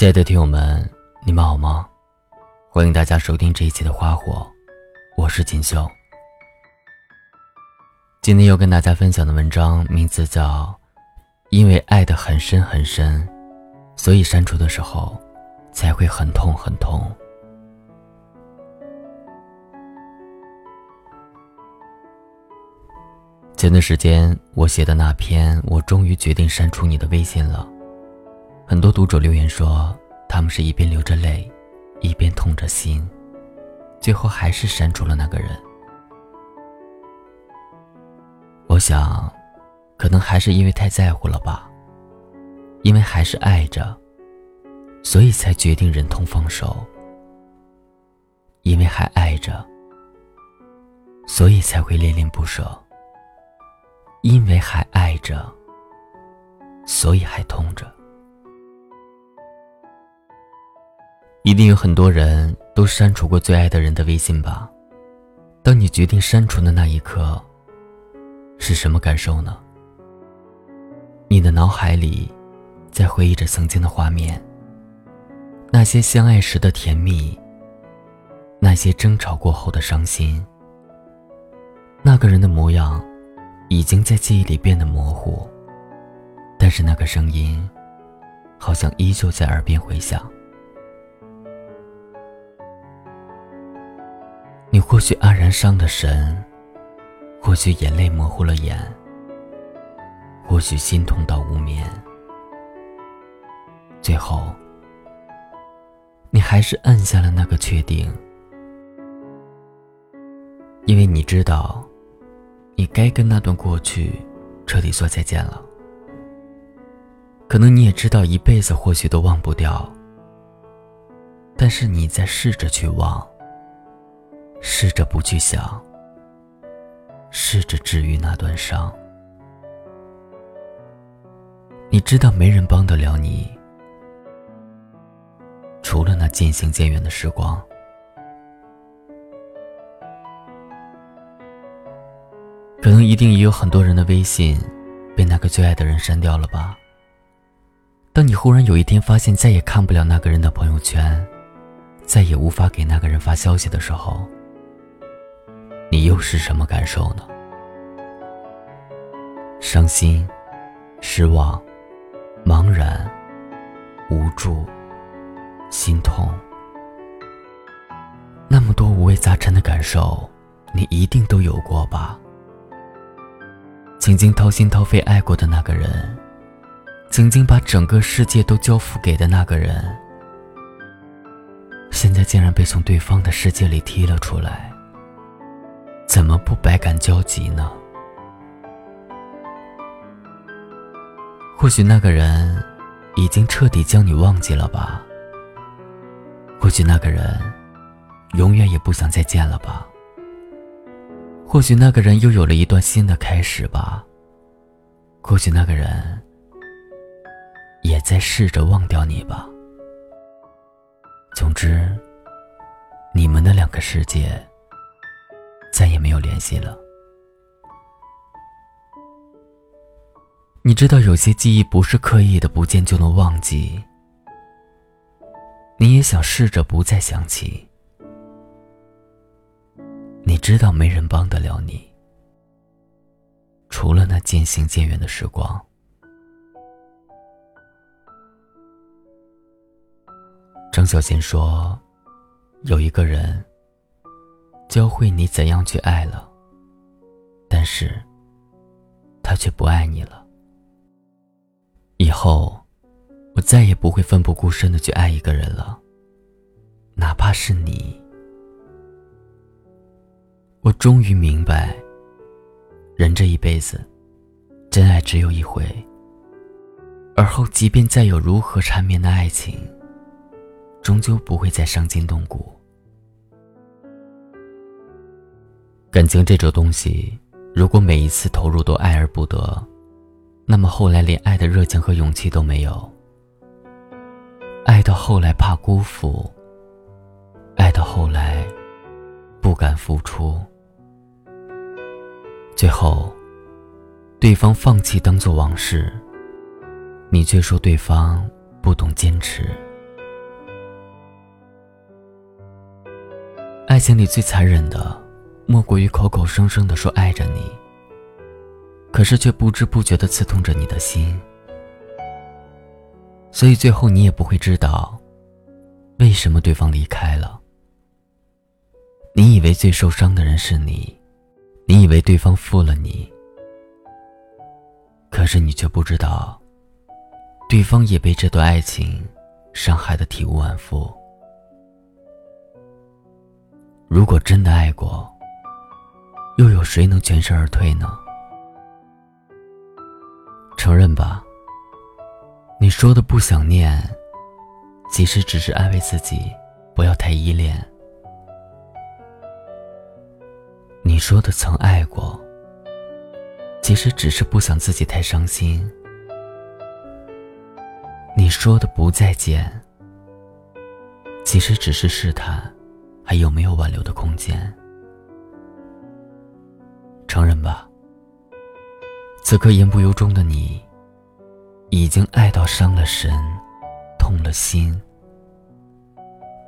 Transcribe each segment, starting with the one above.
亲爱的听友们，你们好吗？欢迎大家收听这一期的《花火》，我是锦绣。今天要跟大家分享的文章名字叫《因为爱的很深很深，所以删除的时候才会很痛很痛》。前段时间我写的那篇，我终于决定删除你的微信了。很多读者留言说，他们是一边流着泪，一边痛着心，最后还是删除了那个人。我想，可能还是因为太在乎了吧，因为还是爱着，所以才决定忍痛放手。因为还爱着，所以才会恋恋不舍。因为还爱着，所以还痛着。一定有很多人都删除过最爱的人的微信吧？当你决定删除的那一刻，是什么感受呢？你的脑海里在回忆着曾经的画面，那些相爱时的甜蜜，那些争吵过后的伤心，那个人的模样已经在记忆里变得模糊，但是那个声音好像依旧在耳边回响。你或许黯然伤了神，或许眼泪模糊了眼，或许心痛到无眠，最后，你还是按下了那个确定，因为你知道，你该跟那段过去彻底说再见了。可能你也知道，一辈子或许都忘不掉，但是你在试着去忘。试着不去想，试着治愈那段伤。你知道没人帮得了你，除了那渐行渐远的时光。可能一定也有很多人的微信被那个最爱的人删掉了吧？当你忽然有一天发现再也看不了那个人的朋友圈，再也无法给那个人发消息的时候。你又是什么感受呢？伤心、失望、茫然、无助、心痛，那么多五味杂陈的感受，你一定都有过吧？曾经掏心掏肺爱过的那个人，曾经把整个世界都交付给的那个人，现在竟然被从对方的世界里踢了出来。怎么不百感交集呢？或许那个人已经彻底将你忘记了吧？或许那个人永远也不想再见了吧？或许那个人又有了一段新的开始吧？或许那个人也在试着忘掉你吧？总之，你们的两个世界。再也没有联系了。你知道，有些记忆不是刻意的不见就能忘记。你也想试着不再想起。你知道，没人帮得了你，除了那渐行渐远的时光。张小娴说：“有一个人。”教会你怎样去爱了，但是，他却不爱你了。以后，我再也不会奋不顾身的去爱一个人了，哪怕是你。我终于明白，人这一辈子，真爱只有一回。而后，即便再有如何缠绵的爱情，终究不会再伤筋动骨。感情这种东西如果每一次投入都爱而不得那么后来连爱的热情和勇气都没有。爱到后来怕辜负爱到后来不敢付出。最后对方放弃当做往事你却说对方不懂坚持。爱情里最残忍的莫过于口口声声的说爱着你，可是却不知不觉的刺痛着你的心。所以最后你也不会知道，为什么对方离开了。你以为最受伤的人是你，你以为对方负了你，可是你却不知道，对方也被这段爱情伤害的体无完肤。如果真的爱过，又有谁能全身而退呢？承认吧。你说的不想念，其实只是安慰自己不要太依恋。你说的曾爱过，其实只是不想自己太伤心。你说的不再见，其实只是试探还有没有挽留的空间。承认吧，此刻言不由衷的你。已经爱到伤了神，痛了心，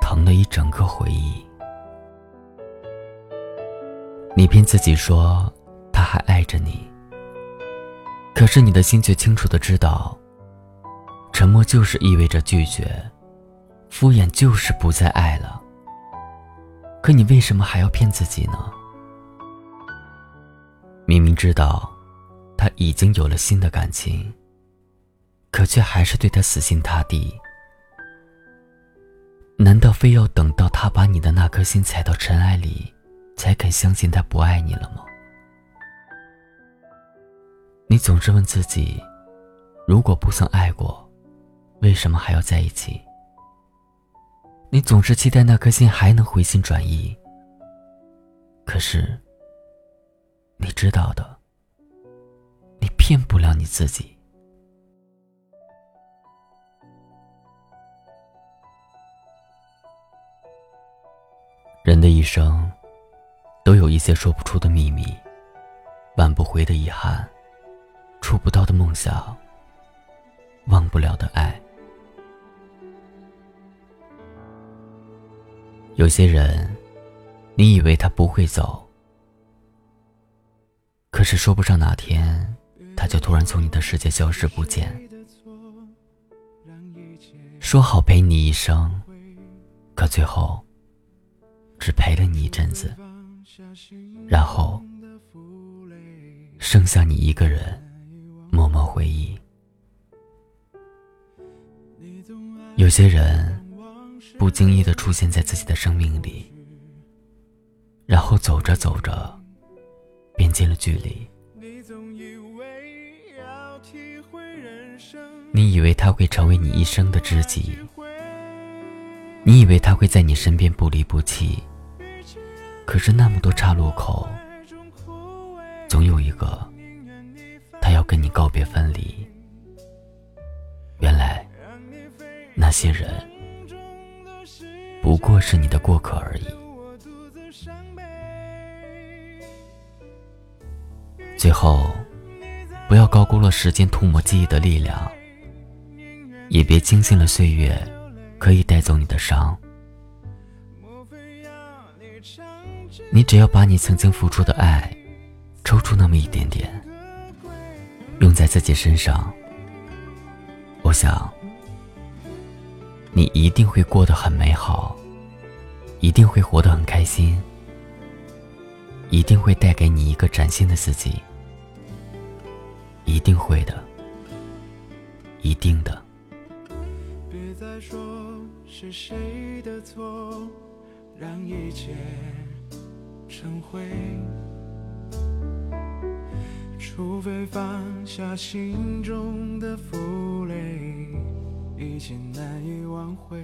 疼了一整个回忆。你骗自己说他还爱着你，可是你的心却清楚的知道，沉默就是意味着拒绝，敷衍就是不再爱了。可你为什么还要骗自己呢？明明知道他已经有了新的感情。可却还是对他死心塌地。难道非要等到他把你的那颗心踩到尘埃里，才肯相信他不爱你了吗？你总是问自己：如果不曾爱过，为什么还要在一起？你总是期待那颗心还能回心转意。可是，你知道的，你骗不了你自己。人的一生，都有一些说不出的秘密，挽不回的遗憾，触不到的梦想，忘不了的爱。有些人，你以为他不会走，可是说不上哪天，他就突然从你的世界消失不见。说好陪你一生，可最后。只陪了你一阵子，然后剩下你一个人默默回忆。有些人不经意的出现在自己的生命里，然后走着走着变近了距离。你以为他会成为你一生的知己。你以为他会在你身边不离不弃，可是那么多岔路口，总有一个他要跟你告别分离。原来那些人不过是你的过客而已。最后，不要高估了时间涂抹记忆的力量，也别轻信了岁月。可以带走你的伤，你只要把你曾经付出的爱抽出那么一点点，用在自己身上，我想你一定会过得很美好，一定会活得很开心，一定会带给你一个崭新的自己，一定会的，一定的。别再说是谁的错，让一切成灰。除非放下心中的负累，一切难以挽回。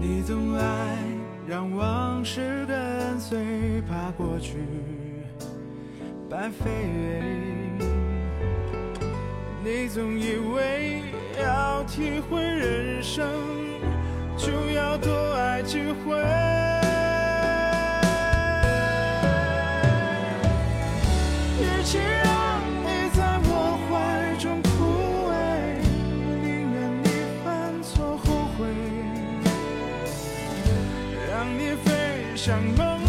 你总爱让往事跟随，怕过去白费。你总以为要体会人生，就要多爱几回。与像梦